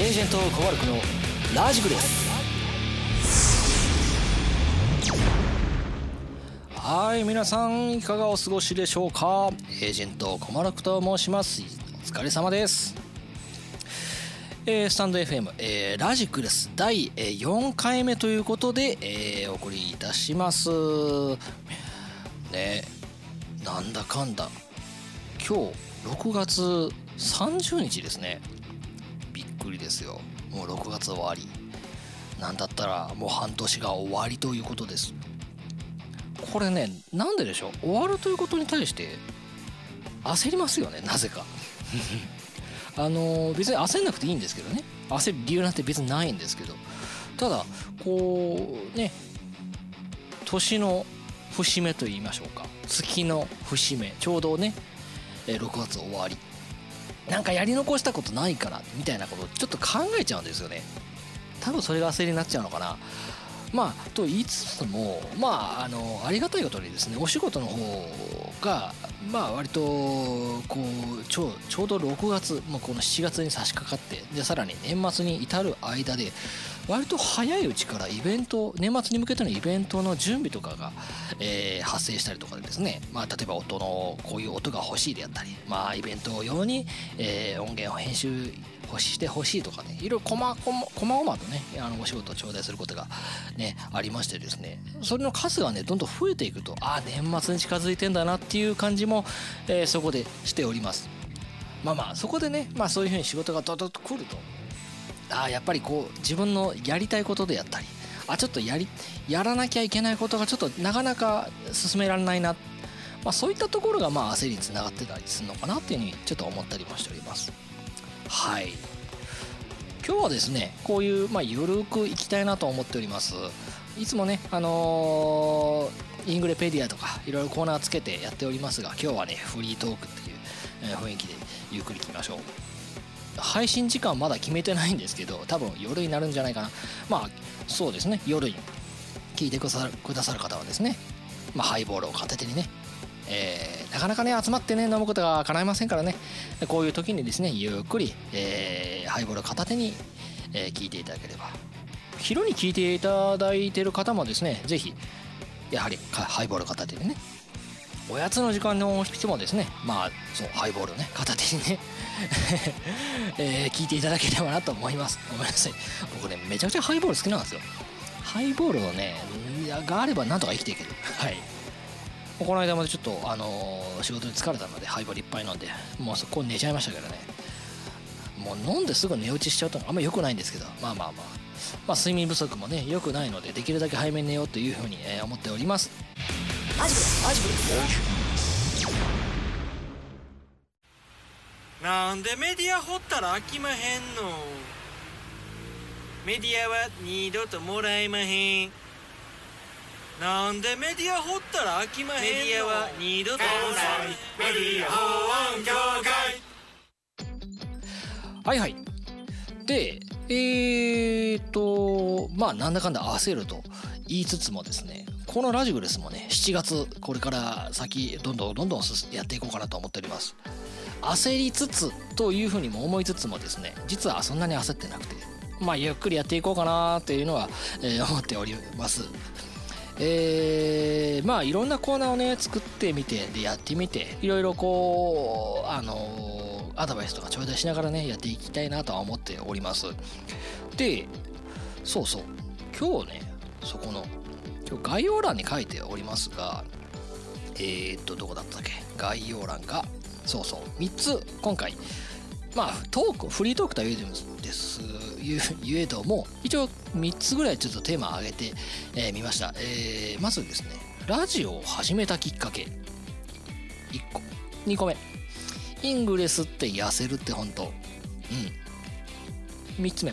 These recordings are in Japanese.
エージェントコバルクのラジクです。はい皆さんいかがお過ごしでしょうか？エージェントコマルクと申します。お疲れ様です。えー、スタンド FM、えー、ラジクです。第4回目ということで、えー、お送りいたします。ねなんだかんだ。今日6月30日ですね。くりですよ。もう6月終わり。なんだったらもう半年が終わりということです。これねなんででしょう？終わるということに対して焦りますよねなぜか。あの別に焦んなくていいんですけどね。焦る理由なんて別にないんですけど。ただこうね年の節目と言いましょうか。月の節目。ちょうどね6月終わり。なんかやり残したことないかなみたいなことをちょっと考えちゃうんですよね。多分それが焦りになっちゃうのかな。まあと言いつつもまああのありがたいことにですねお仕事の方がまあ割とこうちょちょうど6月もうこの7月に差し掛かってでさらに年末に至る間で割と早いうちからイベント年末に向けてのイベントの準備とかが、えー、発生したりとかでですね、まあ、例えば音のこういう音が欲しいであったり、まあ、イベント用に、えー、音源を編集してほしいとかね。いろいろこまこまこまごまとねあのお仕事を頂戴することがねありましてですね。それの数がねどんどん増えていくとああ年末に近づいてんだなっていう感じも、えー、そこでしております。まあまあそこでねまあそういうふうに仕事がドドッと来るとあやっぱりこう自分のやりたいことであったりあちょっとやりやらなきゃいけないことがちょっとなかなか進められないな、まあ、そういったところがまあ焦りにつながってたりするのかなっていうふうにちょっと思ったりもしております。はい。今日はですねこういう、まあ、ゆるくいきたいなと思っております。いつもねあのー、イングレペディアとかいろいろコーナーつけてやっておりますが今日はねフリートークっていう雰囲気でゆっくりいきましょう。配信時間まだ決めてないんですけど多分夜になるんじゃないかな。まあそうですね。夜に聞いてくださるくださる方はですね、まあ、ハイボールを片手にね、えー、なかなかね集まってね飲むことが叶いませんからね。こういう時にですねゆっくり、えー、ハイボールを片手に、えー、聞いていただければ。昼に聞いていただいてる方もですね是非やはりハイボール片手にねおやつの時間の人もですねまあそうハイボールをね片手にね えー、聞いていただければなと思います。ごめんなさい。僕ねめちゃくちゃハイボール好きなんですよ。ハイボールをねがあればなんとか生きていける。はい。この間までちょっとあのー、仕事に疲れたのでハイボールいっぱい飲んでもうそこ寝ちゃいましたけどね。もう飲んですぐ寝落ちしちゃうとあんま良くないんですけど。まあまあまあ。まあ睡眠不足もね良くないのでできるだけ早めに寝ようというふうに、えー、思っております。なんでメディア掘ったら飽きまへんの？メディアは二度ともらえまへん。なんでメディア掘ったら飽きまへんの？メディアは二度ともらえメディア法案協会。はいはい。でえーとまあなんだかんだ焦ると言いつつもですねこのラジグレスもね。7月これから先どんどんどんどんやっていこうかなと思っております。焦りつつというふうにも思いつつもですね実はそんなに焦ってなくてまあゆっくりやっていこうかなっていうのは、えー、思っております。えー、まあいろんなコーナーをね作ってみてでやってみていろいろこうあの、アドバイスとか頂戴しながらねやっていきたいなとは思っております。でそうそう今日ねそこの概要欄に書いておりますがえー、っとどこだったっけ？概要欄がそうそう。3つ今回。まあトークフリートークとは言えです 言えども一応3つぐらいちょっとテーマを挙げてみ、えー、ました、えー、まずですねラジオを始めたきっかけ。1個。2個目。イングレスって痩せるって本当。うん。3つ目、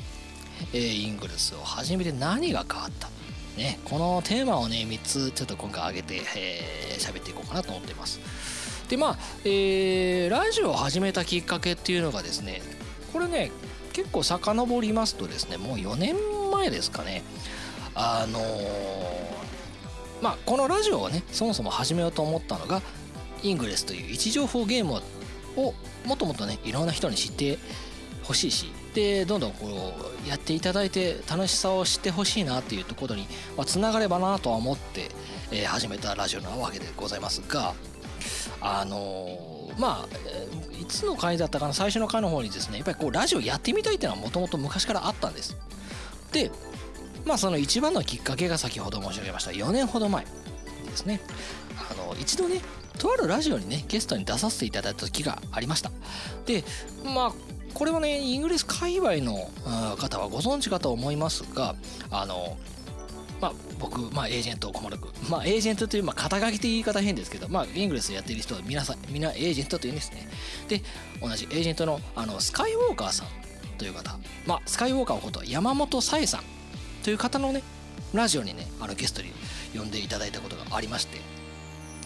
えー、イングレスを始めて何が変わった？ね、このテーマをね、3つちょっと今回挙げて、えー、喋っていこうかなと思っています。で、まあ、えー、ラジオを始めたきっかけっていうのがですね、これね、結構遡りますとですね、もう4年前ですかね、あのー、まあ、このラジオをね、そもそも始めようと思ったのが、イングレスという位置情報ゲームをもっともっとね、いろんな人に知って欲しいしでどんどんこうやっていただいて楽しさを知ってほしいなっていうところにつながればなとは思って、え、始めたラジオなわけでございますがあの、まあいつの回だったかな最初の回の方にですねやっぱりこうラジオやってみたいっていうのはもともと昔からあったんです。でまあその一番のきっかけが先ほど申し上げました4年ほど前ですね。あの一度ねとあるラジオにねゲストに出させていただいた時がありました。でまあこれはねイギリス界隈の方はご存知かと思いますがあのまあ、僕、まあ、エージェント、小丸くまあ、エージェントという、まあ、肩書きって言い方変ですけど、まあ、イングレスやってる人は皆さん、みんなエージェントというんですね。で、同じエージェントの、あの、スカイウォーカーさんという方、まあ、スカイウォーカーこと山本さえさんという方のね、ラジオにね、あのゲストに呼んでいただいたことがありまして、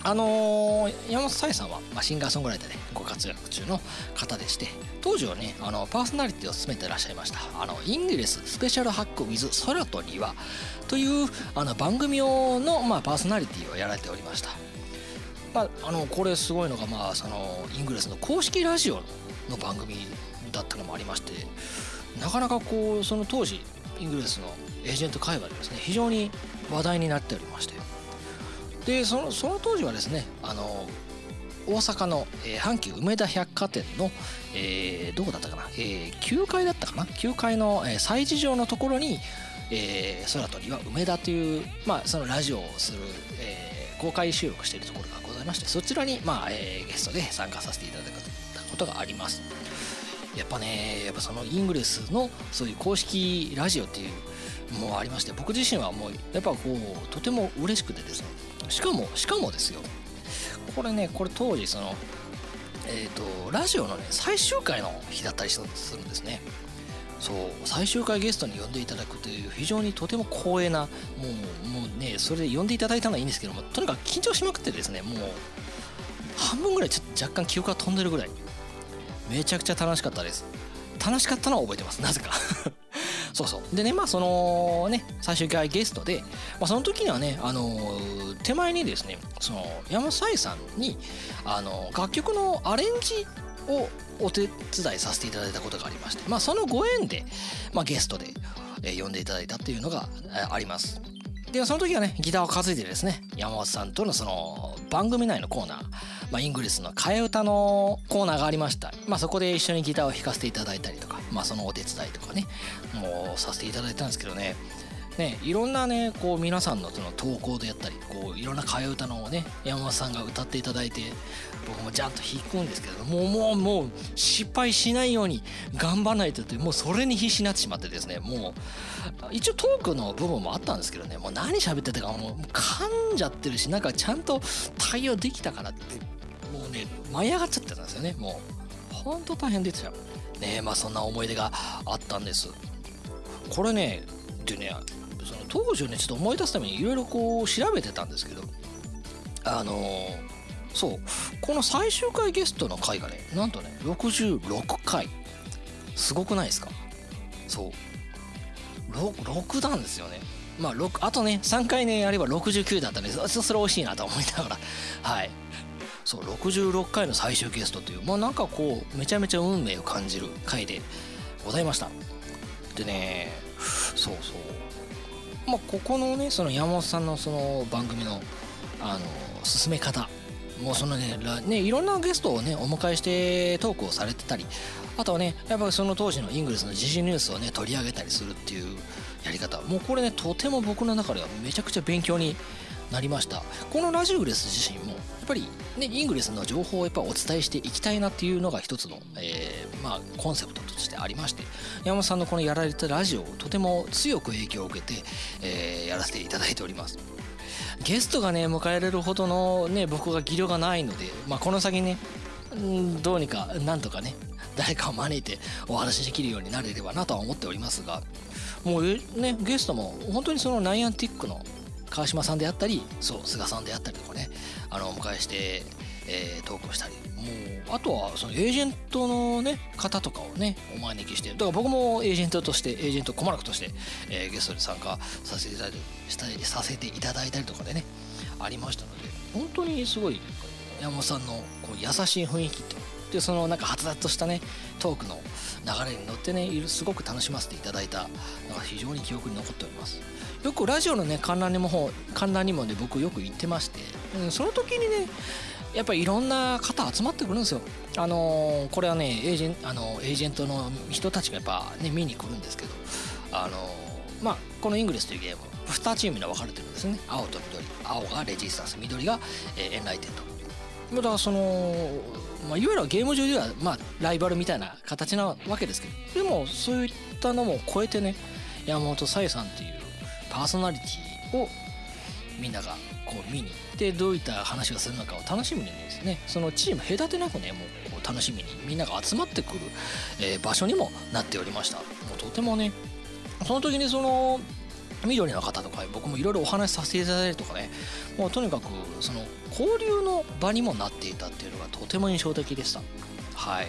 あのー、山本さえさんは、まあ、シンガーソングライターでご活躍中の方でして当時はねあのパーソナリティを務めていらっしゃいました。あのイングレススペシャルハックウィズ空と庭というあの番組用の、まあ、パーソナリティをやられておりました、まあ、あのこれすごいのが、まあ、そのイングレスの公式ラジオの番組だったのもありましてなかなかこうその当時イングレスのエージェント会話でですね非常に話題になっておりましてでそのその当時はですねあの大阪の、えー、阪急梅田百貨店の、えー、どこだったかな、えー、9階だったかな9階の、えー、催事場のところに、えー、空とには梅田という、まあ、そのラジオをする、えー、公開収録しているところがございましてそちらに、まあえー、ゲストで参加させていただいたことがあります。やっぱねやっぱそのイングレスのそういう公式ラジオっていうもありまして僕自身はもうやっぱこうとても嬉しくてですねしかもしかもですよ。これねこれ当時そのえっ、ー、とラジオのね最終回の日だったりするんですね。そう最終回ゲストに呼んでいただくという非常にとても光栄なもうもうねそれで呼んでいただいたのはいいんですけどもとにかく緊張しまくってですねもう半分ぐらいちょっと若干記憶が飛んでるぐらい。めちゃくちゃ楽しかったです。楽しかったのは覚えてます。なぜか。そうそうでねまあそのね最終回ゲストで、まあ、その時にはねあの、手前にですねその山サイさんにあの、楽曲のアレンジをお手伝いさせていただいたことがありまして、まあ、そのご縁で、まあ、ゲストで、え、呼んでいただいたっていうのがえあります。でその時はねギターを担いでですね山本さんとのその番組内のコーナー、まあ、イングリスの替え歌のコーナーがありました、まあ、そこで一緒にギターを弾かせていただいたりとか、まあ、そのお手伝いとかねもうさせていただいたんですけどね。ね、いろんなねこう皆さんのその投稿であったりこういろんな替え歌のをね山本さんが歌っていただいて僕もジャンと弾くんですけどもうもうもう失敗しないように頑張らないとってもうそれに必死になってしまってですねもう一応トークの部分もあったんですけどねもう何喋ってたかもう噛んじゃってるしなんかちゃんと対応できたからってもうね舞い上がっちゃってたんですよねもう。ほんと大変ですよ。ねまあそんな思い出があったんです。これねでねその当時をねちょっと思い出すためにいろいろこう調べてたんですけど。あのーそうこの最終回ゲストの回がねなんとね66回。すごくないですか？そう。6, 6なんですよね。まあ6あとね3回ねやれば69だったんでそれ惜しいなと思いながら。はい。そう66回の最終ゲストというまあなんかこうめちゃめちゃ運命を感じる回でございました。でねそうそう。まあここのねその山本さんのその番組のあの進め方もうそのねねいろんなゲストをねお迎えしてトークをされてたりあとはねやっぱりその当時のイングレスの時事ニュースをね取り上げたりするっていうやり方。もうこれねとても僕の中ではめちゃくちゃ勉強になりました。このラジオグレス自身もやっぱりねイングレスの情報をやっぱお伝えしていきたいなっていうのが一つの、えー、まあコンセプトとしてありまして山本さんのこのやられたラジオをとても強く影響を受けて、えー、やらせていただいております。ゲストがね迎えられるほどのね僕が技量がないので、まあ、この先ねどうにかなんとかね誰かを招いてお話しできるようになれればなとは思っておりますがもうねゲストも本当にそのナイアンティックの川島さんであったりそう菅さんであったりとかねあのお迎えして、えー、トークをしたり。もうあとはそのエージェントのね方とかをねお招きして。だから僕もエージェントとしてエージェント駒楽として、えー、ゲストに参加させていただいしたりさせていただいたりとかでねありましたので本当にすごい山本さんのこう優しい雰囲気とでそのなんかはつらつとしたねトークの流れに乗ってねすごく楽しませていただいたのが非常に記憶に残っております。よくラジオのね観覧にも観覧にもね僕よく行ってまして、うん、その時にねやっぱりいろんな方集まってくるんですよ。あのー、これはねエージェンあのエージェントの人たちがやっぱね見に来るんですけど、あのー、まあこのイングレスというゲーム2チームに分かれてるんですね。青と緑、青がレジスタンス、緑が、えー、エンライテント。だその、まあ、いわゆるゲーム上ではまあライバルみたいな形なわけですけど、でもそういったのも超えてね、山本さえさんっていうパーソナリティをみんながこう見に行ってどういった話をするのかを楽しみにですね。そのチーム隔てなくねもう楽しみにみんなが集まってくる、えー、場所にもなっておりました。もうとてもねその時にその緑の方とか僕もいろいろお話しさせていただいたりとかねもうとにかくその交流の場にもなっていたっていうのがとても印象的でした。はい。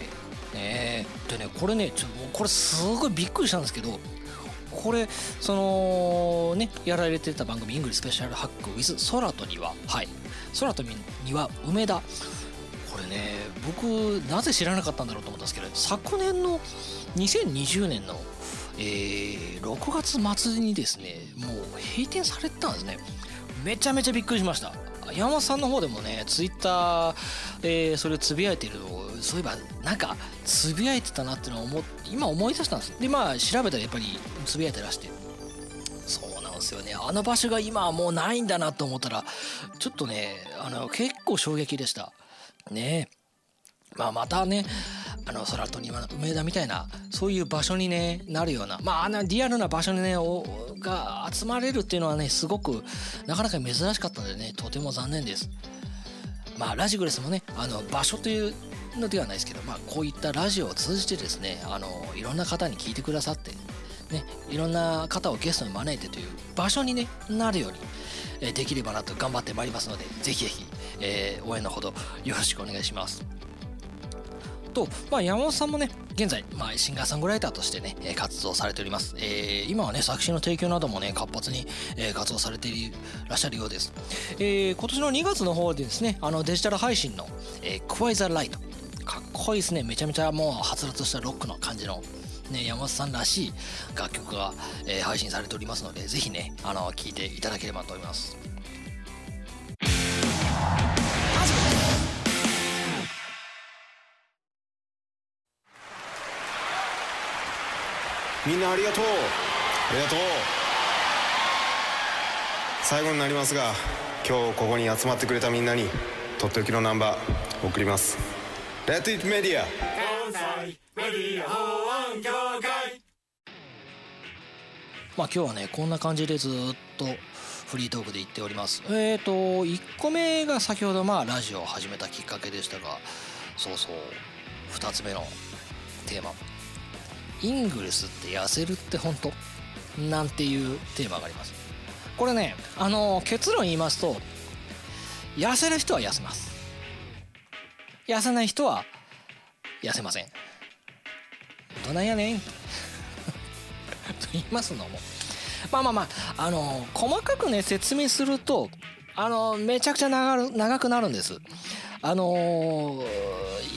ねでねこれねちょっと僕これすごいびっくりしたんですけどこれそのねやられてた番組「イングリスペシャルハック with 空とにははい。空とには梅田。これね僕なぜ知らなかったんだろうと思ったんですけど昨年の2020年の、えー、6月末にですねもう閉店されてたんですね。めちゃめちゃびっくりしました。山本さんの方でもねツイッター、えー、それをつぶやいてるのをそういえばなんかつぶやいてたなっていうのを思今思い出したんですでまあ調べたらやっぱりつぶやいてらして。そうなんですよね。あの場所が今はもうないんだなと思ったらちょっとねあの結構衝撃でした。ね。えまあまたねあの空と庭の梅田みたいなそういう場所にねなるようなまああのリアルな場所にねが集まれるっていうのはねすごくなかなか珍しかったのでねとても残念です。まあラジグレスもねあの場所というのではないですけど、まあ、こういったラジオを通じてですねあのいろんな方に聞いてくださって、ね、いろんな方をゲストに招いてという場所に、ね、なるように、え、できればなと頑張ってまいりますのでぜひぜひ、えー、応援のほどよろしくお願いします。と、まあ、山本さんもね現在、まあ、シンガーソングライターとしてね活動されております、えー、今はね作詞の提供などもね活発に、え活動されていらっしゃるようです、えー、今年の2月の方でですねあのデジタル配信の「えー、クワイザーライト」こいいですね。めちゃめちゃもうはつらつしたロックの感じのね、山本さんらしい楽曲が、えー、配信されておりますのでぜひねあの聴いていただければと思います。みんなありがとう。ありがとう。最後になりますが今日ここに集まってくれたみんなにとっておきのナンバー送ります「Let It Media」関西メディア法案協会まあ今日はねこんな感じでずっとフリートークで言っております。えっ、ー、と1個目が先ほどまあラジオを始めたきっかけでしたがそうそう2つ目のテーマ。イングレスって痩せるって本当？なんていうテーマがあります？これねあの結論言いますと痩せる人は痩せます。痩せない人は痩せません。どないやねん。と言いますのも。まあまあまああの細かくね説明するとあのめちゃくちゃ長長くなるんです。あの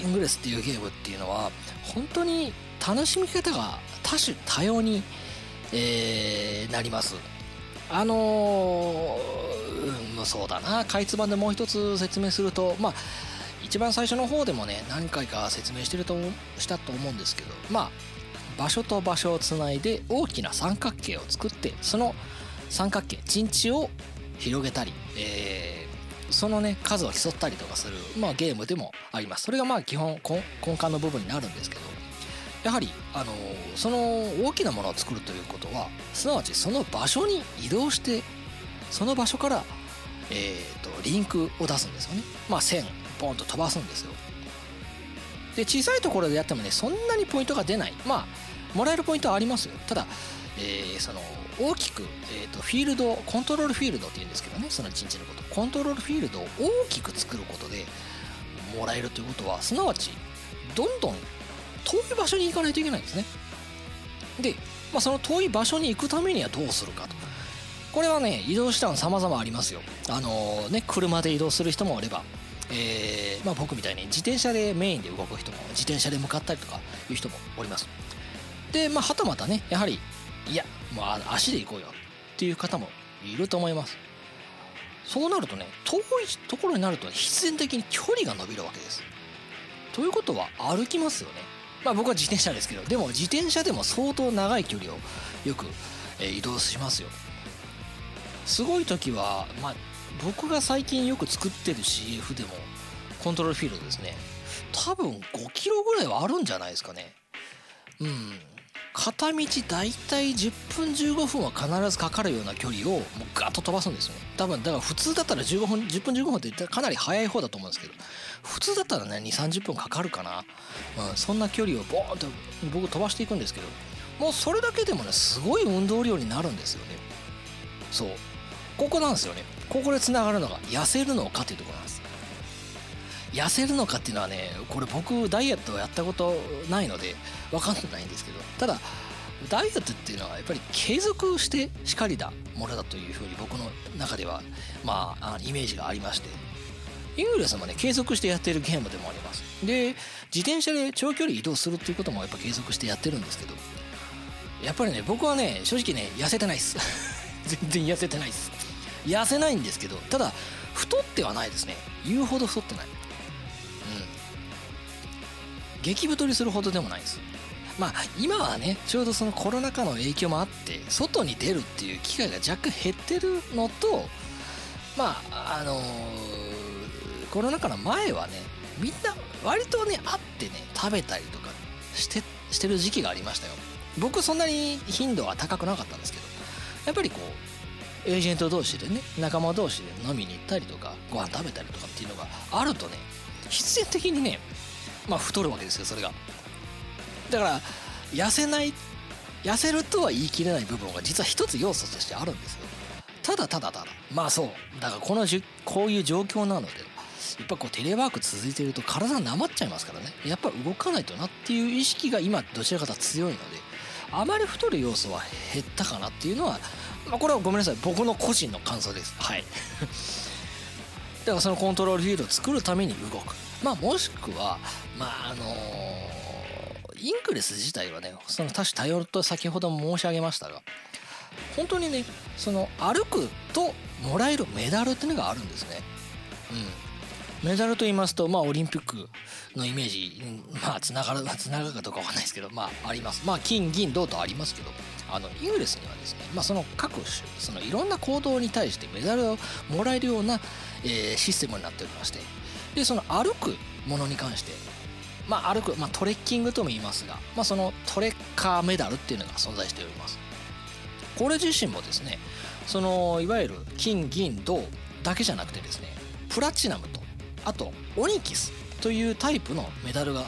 イングレスっていうゲームっていうのは本当に楽しみ方が多種多様に、えー、なります。あのー、うん、そうだな。かいつまんでもう一つ説明するとまあ一番最初の方でもね何回か説明してるとしたと思うんですけどまあ場所と場所をつないで大きな三角形を作ってその三角形陣地を広げたり、えー、そのね数を競ったりとかする、まあ、ゲームでもあります。それがまあ基本根幹の部分になるんですけどやはりあのその大きなものを作るということはすなわちその場所に移動してその場所から、えーと、リンクを出すんですよね。まあ線。ポンと飛ばすんですよ。で小さいところでやってもねそんなにポイントが出ない。まあもらえるポイントはありますよ。ただ、えー、その大きく、えーと、フィールドコントロールフィールドっていうんですけどねその陣地のこと。コントロールフィールドを大きく作ることでもらえるということはすなわちどんどん遠い場所に行かないといけないんですね。で、まあ、その遠い場所に行くためにはどうするかと。これはね移動手段様々ありますよ。あのー、ね車で移動する人もおればえーまあ、僕みたいに自転車でメインで動く人も自転車で向かったりとかいう人もおります。でまあはたまたねやはりいやもう足で行こうよっていう方もいると思います。そうなるとね遠いところになると必然的に距離が伸びるわけです。ということは歩きますよね。まあ僕は自転車ですけどでも自転車でも相当長い距離をよく、え移動しますよ。すごい時はまあ僕が最近よく作ってる CF でもコントロールフィールドですね。多分5キロぐらいはあるんじゃないですかね。うん。片道だいたい10分15分は必ずかかるような距離をもうガッと飛ばすんですよね。多分だから普通だったら15分10分15分って言ったらかなり速い方だと思うんですけど普通だったらね2 3 0分かかるかな、うん、そんな距離をボーンと僕飛ばしていくんですけどもうそれだけでもねすごい運動量になるんですよね。そう。ここなんですよね。ここでつながるのが痩せるのかっていうところなんです。痩せるのかっていうのはねこれ僕ダイエットをやったことないので分かんないんですけどただダイエットっていうのはやっぱり継続してしかりだものだというふうに僕の中ではまあイメージがありましてイングレスもね継続してやってるゲームでもあります。で自転車で長距離移動するっていうこともやっぱ継続してやってるんですけどやっぱりね僕はね正直ね痩せてないっす。全然痩せてないっす。痩せないんですけどただ太ってはないですね。言うほど太ってない。うん。激太りするほどでもないです。まあ今はねちょうどそのコロナ禍の影響もあって外に出るっていう機会が若干減ってるのとまああのー、コロナ禍の前はねみんな割とね会ってね食べたりとかしてしてる時期がありましたよ。僕そんなに頻度は高くなかったんですけどやっぱりこうエージェント同士でね仲間同士で飲みに行ったりとかご飯食べたりとかっていうのがあるとね必然的にねまあ太るわけですよそれが。だから痩せない痩せるとは言い切れない部分が実は一つ要素としてあるんですよ。ただただただ。まあそう。だからこのじこういう状況なのでやっぱこうテレワーク続いてると体なまっちゃいますからね。やっぱ動かないとなっていう意識が今どちらかと強いのであまり太る要素は減ったかなっていうのは、まあ、これはごめんなさい。僕の個人の感想です。はい。だからそのコントロールフィールドを作るために動く。まあもしくはまああのー、インクレス自体はねその多種多様と先ほども申し上げましたが本当にねその歩くともらえるメダルっていうのがあるんですね。うん。メダルと言いますと、まあ、オリンピックのイメージ、まあ、つながる、つながるかどうかわかんないですけど、まあ、あります。まあ、金、銀、銅とありますけど、あの、イングレスにはですね、まあ、その各種、そのいろんな行動に対してメダルをもらえるような、えー、システムになっておりまして、で、その歩くものに関して、まあ、歩く、まあ、トレッキングとも言いますが、まあ、そのトレッカーメダルっていうのが存在しております。これ自身もですね、その、いわゆる金、銀、銅だけじゃなくてですね、プラチナムとあとオニキスというタイプのメダルが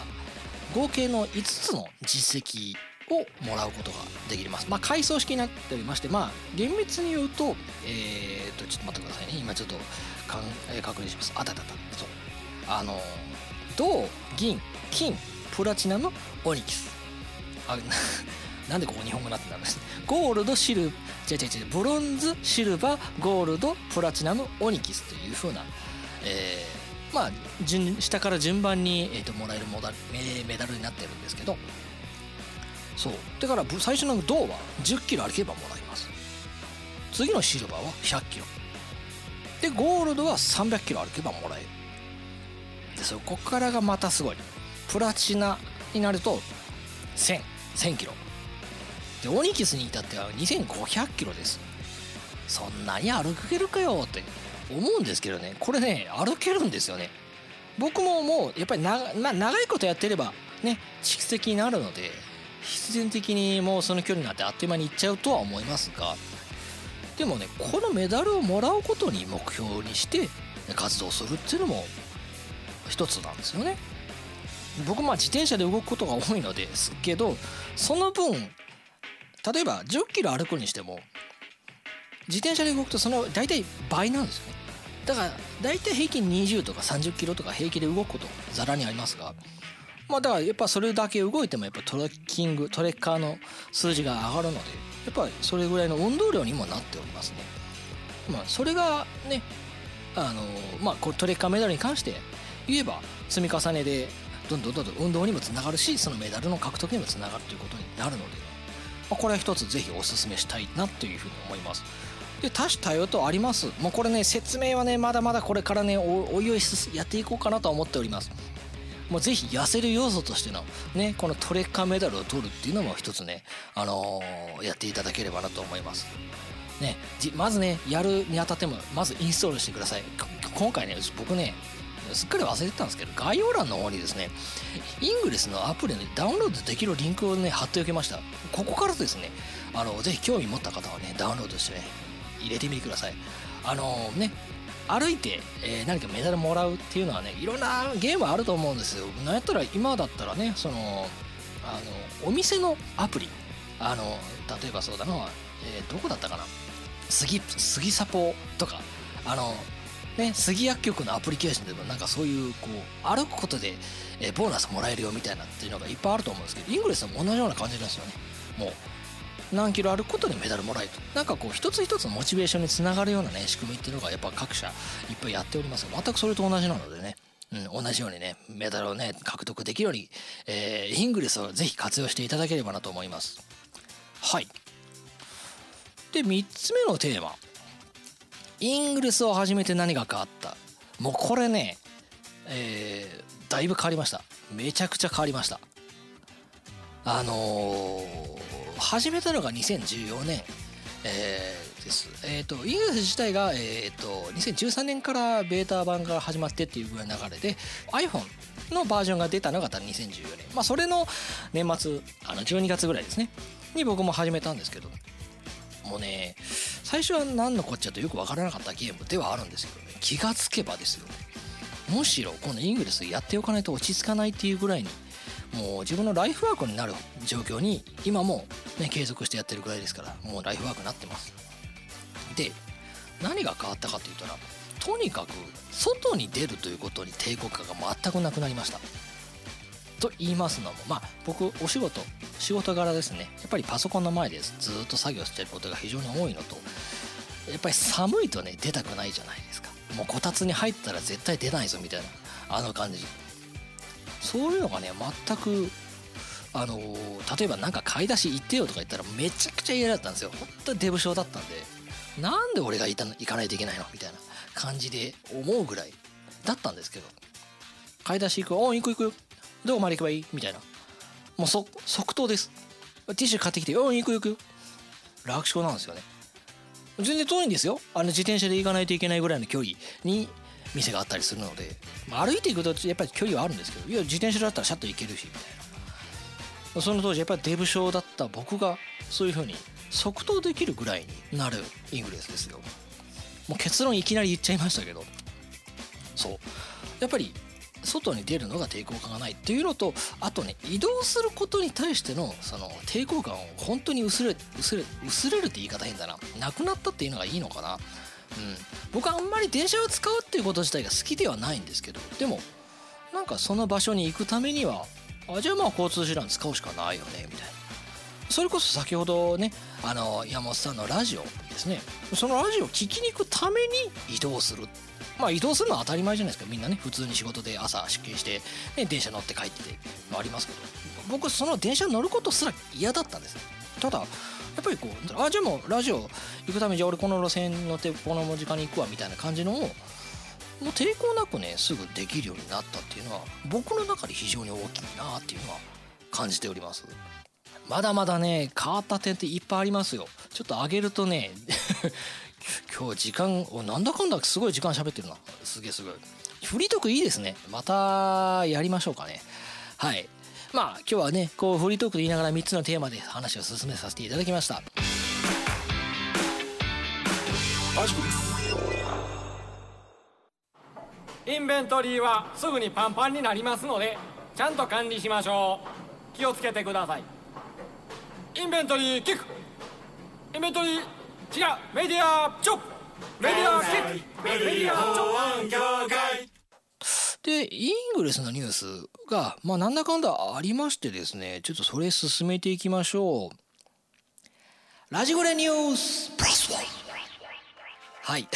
合計の5つの実績をもらうことができます。まあ、階層式になっておりまして、まあ、厳密に言うと、えー、と、ちょっと待ってくださいね。今ちょっとかん、えー、確認します。あたたた。そう。あの、銅、銀、金、プラチナム、オニキス。あ、な んでここ日本語になってたんですゴールド、シル、違う違う違う、ブロンズ、シルバー、ゴールド、プラチナム、オニキスというふうな、えー、まあ、順下から順番に、えーと、もらえるモダメダルになってるんですけど。そう。だから最初の銅は1 0キロ歩けばもらえます。次のシルバーは1 0 0キロ。でゴールドは3 0 0キロ歩けばもらえる。でそこからがまたすごい。プラチナになると1000 1000キロ。でオニキスに至っては2500キロです。そんなに歩けるかよって。思うんですけどねこれね歩けるんですよね。僕ももうやっぱりな、ま、長いことやってればね蓄積になるので必然的にもうその距離になんてあっという間に行っちゃうとは思いますがでもねこのメダルをもらうことに目標にして活動するっていうのも一つなんですよね。僕まあ自転車で動くことが多いのですけどその分例えば1 0キロ歩くにしても自転車で動くとその大体倍なんですよね。だから大体平均20とか30キロとか平気で動くことざらにありますがまあだからやっぱそれだけ動いてもやっぱトレッキングトレッカーの数字が上がるのでやっぱそれぐらいの運動量にもなっておりますね。まあそれがねあのまあこれトレッカーメダルに関して言えば積み重ねでどんどんどんどん運動にもつながるしそのメダルの獲得にもつながるということになるので、まあ、これは一つぜひお勧めしたいなというふうに思います。で多種多様とあります。もうこれね説明はねまだまだこれからねおいおいやっていこうかなと思っております。もうぜひ痩せる要素としてのねこのトレッカーメダルを取るっていうのも一つねあのーやっていただければなと思います。ね、まずねやるにあたってもまずインストールしてください。今回ね僕ねすっかり忘れてたんですけど概要欄の方にですねイングレスのアプリにダウンロードできるリンクをね貼っておきました。ここからですねあのぜひ興味持った方はねダウンロードしてね入れてみてください。あのね歩いて、えー何かメダルもらうっていうのはねいろんなゲームあると思うんですよ。なんやったら今だったらねそのあのお店のアプリ。あの例えばそうだな、えーどこだったかな？杉杉サポとか。あのね杉薬局のアプリケーションでもなんかそういうこう歩くことで、えボーナスもらえるよみたいなっていうのがいっぱいあると思うんですけどイングレスも同じような感じなんですよね。もう何キロ歩くことでメダルもらえると。なんかこう一つ一つのモチベーションにつながるようなね仕組みっていうのがやっぱ各社いっぱいやっております。全くそれと同じなのでね。うん、同じようにねメダルをね獲得できるように、えーイングレスをぜひ活用していただければなと思います。はい。で3つ目のテーマ。イングレスを始めて何が変わった。もうこれね、えーだいぶ変わりました。めちゃくちゃ変わりました。あのー始めたのが2014年、えーです。えっ、とイングレス自体が、えー、と2013年からベータ版が始まってっていうぐらいの流れで iPhone のバージョンが出たのが2014年。まあそれの年末あの12月ぐらいですね。に僕も始めたんですけどもうね最初は何のこっちゃとよく分からなかったゲームではあるんですけどね。気がつけばですよ。むしろこのイングレスやっておかないと落ち着かないっていうぐらいにもう自分のライフワークになる状況に今もね継続してやってるぐらいですからもうライフワークになってます。で何が変わったかというとなとにかく外に出るということに抵抗感が全くなくなりました。と言いますのもまあ僕お仕事仕事柄ですね。やっぱりパソコンの前でずっと作業してることが非常に多いのとやっぱり寒いとね出たくないじゃないですか。もうこたつに入ったら絶対出ないぞみたいなあの感じ。そういうのがね全くあの例えばなんか買い出し行ってよとか言ったらめちゃくちゃ嫌だったんですよ。本当にデブ症だったんで。なんで俺が行た行かないといけないのみたいな感じで思うぐらいだったんですけど。買い出し行くお行く行く。よどこまで行けばいい？みたいな。もう即即答です。ティッシュ買ってきてお行く行く。楽勝なんですよね。全然遠いんですよ。あの自転車で行かないといけないぐらいの距離に店があったりするので、まあ、歩いていくとやっぱり距離はあるんですけどいや自転車だったらシャッと行けるしみたいな。その当時やっぱりデブ症だった僕がそういう風に即答できるぐらいになるイングレスですよ。もう結論いきなり言っちゃいましたけど。そう。やっぱり外に出るのが抵抗感がないっていうのとあとね移動することに対してのその抵抗感を本当に薄れ薄れ薄れるって言い方変だな。なくなったっていうのがいいのかな。僕はあんまり電車を使うっていうこと自体が好きではないんですけどでもなんかその場所に行くためにはあじゃあまあ交通手段使うしかないよねみたいな。それこそ先ほどねあの山本さんのラジオですね。そのラジオを聞きに行くために移動する。まあ移動するのは当たり前じゃないですか。みんなね普通に仕事で朝出勤して、ね、電車乗って帰ってありますけど。僕その電車乗ることすら嫌だったんですただやっぱりこうあじゃあもうラジオ行くためにじゃあ俺この路線乗ってこの時間に行くわみたいな感じのをもう抵抗なくねすぐできるようになったっていうのは僕の中で非常に大きいなっていうのは感じております。まだまだね変わった点っていっぱいありますよ。ちょっと上げるとね 今日時間おなんだかんだすごい時間喋ってるな。すげえすごい。フリートークいいですね。またやりましょうかね。はい。まあ今日はねこうフリートークで言いながら3つのテーマで話を進めさせていただきました。インベントリーはすぐにパンパンになりますのでちゃんと管理しましょう。気をつけてください。インベントリーキック。インベントリー違う。メディアチョップ。メディアキック。メディアチョップ。でイングレスのニュースがまあなんだかんだありましてですねちょっとそれ進めていきましょう。ラジゴレニュースプラスワン。はい。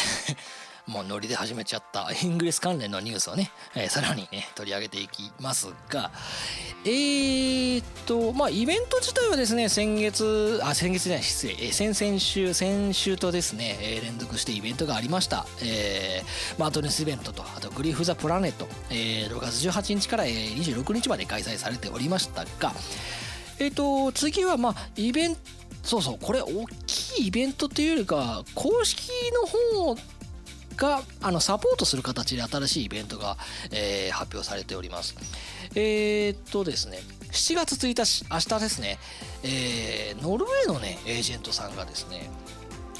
もうノリで始めちゃった。イングレス関連のニュースをね、えー、さらにね取り上げていきますが。えー、っとまあイベント自体はですね先月あ先月じゃない失礼、えー、先々週先週とですね、えー、連続してイベントがありました、えー、マートネスイベントとあとグリーフ・ザ・プラネット、えー、6月18日から、26日まで開催されておりましたが。えっ、と次はまあイベントそうそうこれ大きいイベントというよりか公式の方があのサポートする形で新しいイベントが、えー、発表されております。えー、っとですね7月1日明日ですね、えー、ノルウェーのねエージェントさんがですね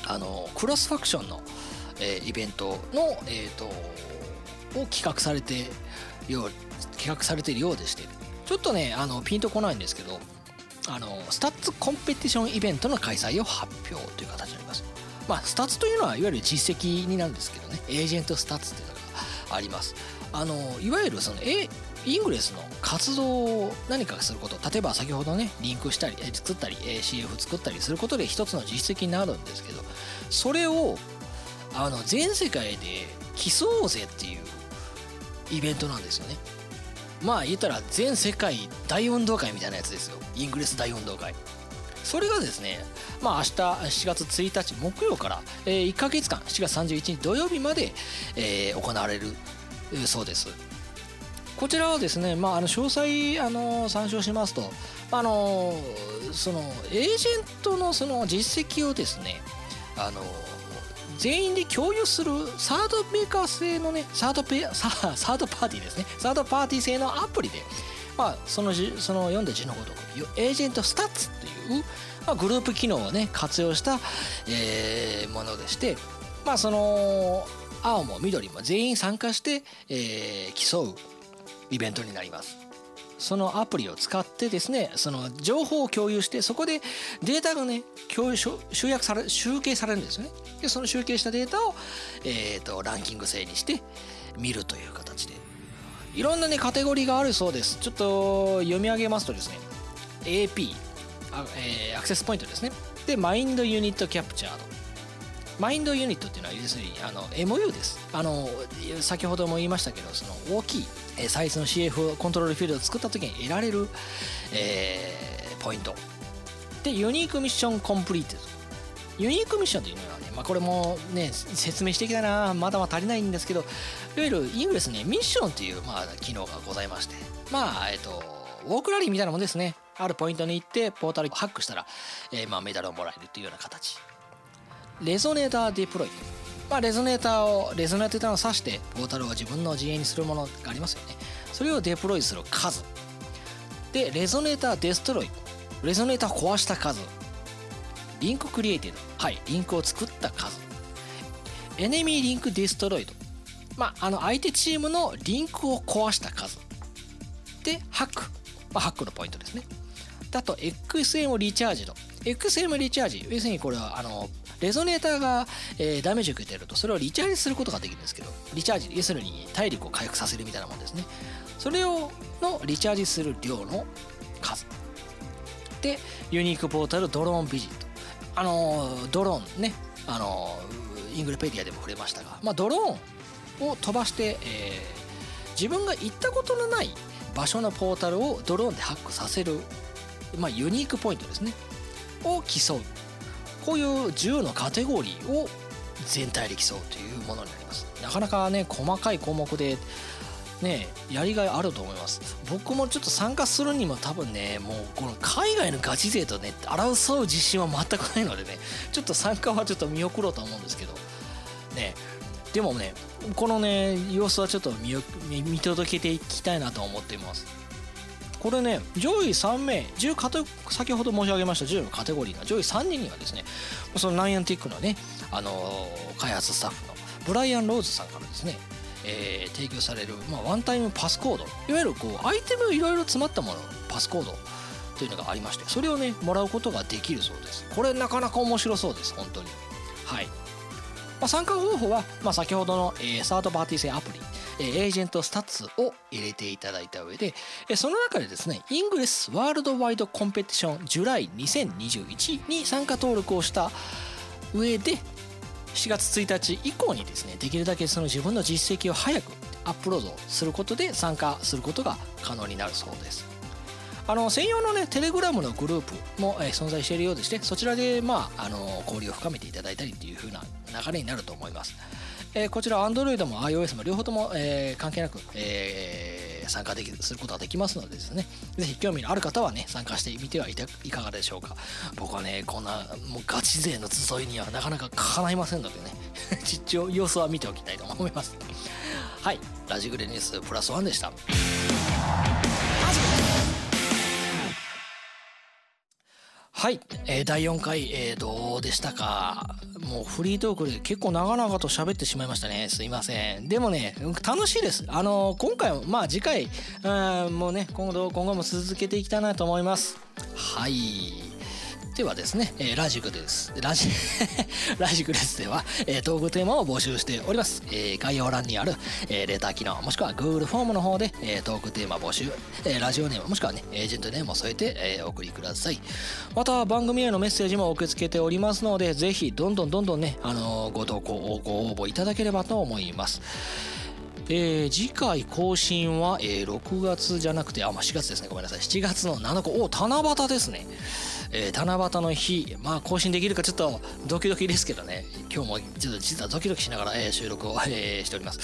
あのクロスファクションの、えー、イベントの、えーと、を企画されてよう企画されているようでしてちょっとねあのピンとこないんですけどあの stats competition イベントの開催を発表という形になります。まあ、 stats というのはいわゆる実績になるんですけどね、 agent stats っていうのがあります。あのいわゆるその、えイングレスの活動を何かすること。例えば先ほどねリンクしたり作ったり CF 作ったりすることで一つの実績になるんですけど。それをあの全世界で競おうぜっていうイベントなんですよね。まあ言ったら全世界大運動会みたいなやつですよ。イングレス大運動会。それがですねまあ明日7月1日木曜から、えー、1ヶ月間7月31日土曜日まで、えー、行われるそうです。こちらはですね、まあ、あの詳細あの参照しますとあのそのエージェントのその実績をですねあの全員で共有するサードメーカー製のねサードペササードパーティーですねサードパーティー製のアプリで、まあ、そのじその読んだ字のごとくエージェントスタッツという、まあ、グループ機能をね活用した、えー、ものでしてまあその青も緑も全員参加して、えー、競うイベントになります。そのアプリを使ってですねその情報を共有してそこでデータがね共有集約され集計されるんですよねでその集計したデータを、えーと、ランキング制にして見るという形でいろんなねカテゴリーがあるそうです。ちょっと読み上げますとですね AP あ、えー、アクセスポイントですね。でマインドユニットキャプチャードマインドユニットっていうのは要するにあの MU です。あの先ほども言いましたけどその大きいサイズの CF コントロールフィールドを作った時に得られる、えー、ポイント。でユニークミッションコンプリートユニークミッションというのはね、まあ、これもね説明してきたなまだまだ足りないんですけどいわゆるイングレスねミッションという、まあ、機能がございましてまあえっ、とウォークラリーみたいなもんですね。あるポイントに行ってポータルをハックしたら、えー、まあメダルをもらえるというような形。レゾネーターデプロイ。まあ、レゾネーターをレゾネーターを指してポータルを自分の陣営にするものがありますよね。それをデプロイする数。で resonator destroy。レゾネーターを壊した数。 link created はいリンクを作った数。 enemy link destroyed。まああの相手チームのリンクを壊した数。でハック、まあ、ハックのポイントですね。あと XM リチャージド。XM リチャージ要するにこれはあのレゾネーターが、えー、ダメージを受けてるとそれをリチャージすることができるんですけどリチャージ要するに体力を回復させるみたいなもんですね。それをのリチャージする量の数。でユニークポータルドローンビジッあのドローンねあのイングルペディアでも触れましたが、まあ、ドローンを飛ばして、えー、自分が行ったことのない場所のポータルをドローンでハックさせる、まあ、ユニークポイントですねを競う。こういう10のカテゴリーを全体で競うというものになります。なかなかね細かい項目でねやりがいあると思います。僕もちょっと参加するにも多分ねもうこの海外のガチ勢とね争う自信は全くないのでねちょっと参加はちょっと見送ろうと思うんですけど。ねでもねこのね様子はちょっと見届けていきたいなと思っています。これね上位3名10カテ先ほど申し上げました10のカテゴリーの上位3人にはですねそのナイアンティックのね、あのー、開発スタッフのブライアン・ローズさんからですねえー、提供される、まあ、ワンタイムパスコード。いわゆるこうアイテムいろいろ詰まったものパスコードというのがありましてそれをねもらうことができるそうです。これなかなか面白そうです本当に。はい、まあ、参加方法は、まあ、先ほどの、えー、サードパーティー製アプリ agent stats を入れていただいた上でその中でですね Ingress worldwide competition July 2021に参加登録をした上で7月1日以降にですねできるだけその自分の実績を早くアップロードすることで参加することが可能になるそうです。あの専用のねテレグラムのグループも、え存在しているようでしてそちらでまああの交流を深めていただいたりっていう風な流れになると思います、えーこちら Android も iOS も両方とも、えー関係なく、えー参加できるすることができますのでですね。ぜひ興味のある方はね参加してみてはいたいかがでしょうか。僕はねこんなもうガチ勢の集いにはなかなかかないませんのでね。実況様子は見ておきたいと思います。はい。ラジグレニュースプラスワンでした。はい、えー第4回、えーどうでしたか？もうフリートークで結構長々と喋ってしまいましたね。すいません。でもね楽しいです。あの今回もまあ次回うんもうね今後今後も続けていきたいなと思います。はい。ではですね、えーラジグです。ラジ、ラジグレスでは、えートークテーマを募集しております。えー概要欄にある、えーレター機能、もしくは Google フォームの方で、えートークテーマ募集、えーラジオネーム、もしくはね、エージェントネームを添えて、えーお送りください。また、番組へのメッセージも受け付けておりますので、ぜひ、どんどんどんどんね、あのーご投稿、ご応募いただければと思います。えー次回更新は、えー6月じゃなくてあ、まあ、4月ですねごめんなさい7月の7日お七夕ですね、えー七夕の日まあ更新できるかちょっとドキドキですけどね。今日もちょっと実はドキドキしながら、えー収録を、えーしております、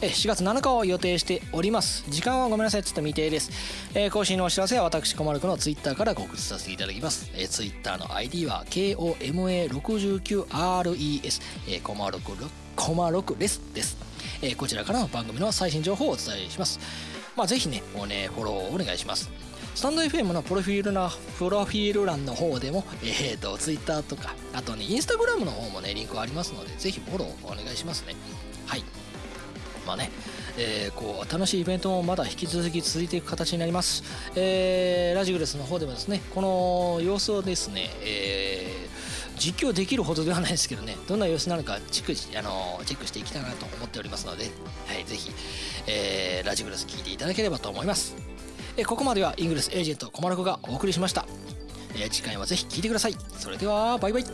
えー4月7日を予定しております。時間はごめんなさい。ちょっと未定です、えー更新のお知らせは私小丸くんのツイッターから告知させていただきます、えー、ツイッターの ID は KOMA69RES、えー、コマ6コマ6レス。です。えーこちらから番組の最新情報をお伝えします。まあ、ぜひね、もうね、フォローお願いします。スタンド FM のプロフィールな、プロフィール欄の方でも、えっ、と、Twitter とか、あとね、Instagram の方もね、リンクありますので、ぜひフォローお願いしますね。はい。まあね、えーこう楽しいイベントもまだ引き続き続いていく形になります、えーラジグレスの方でもですねこの様子をですね、えー実況できるほどではないですけどねどんな様子なのかチェックしあのチェックしていきたいなと思っておりますので、はい、ぜひ、えーラジグレス聞いていただければと思います、えここまではイングレスエージェント小丸子がお送りしました、えー次回はぜひ聞いてください。それではバイバイ。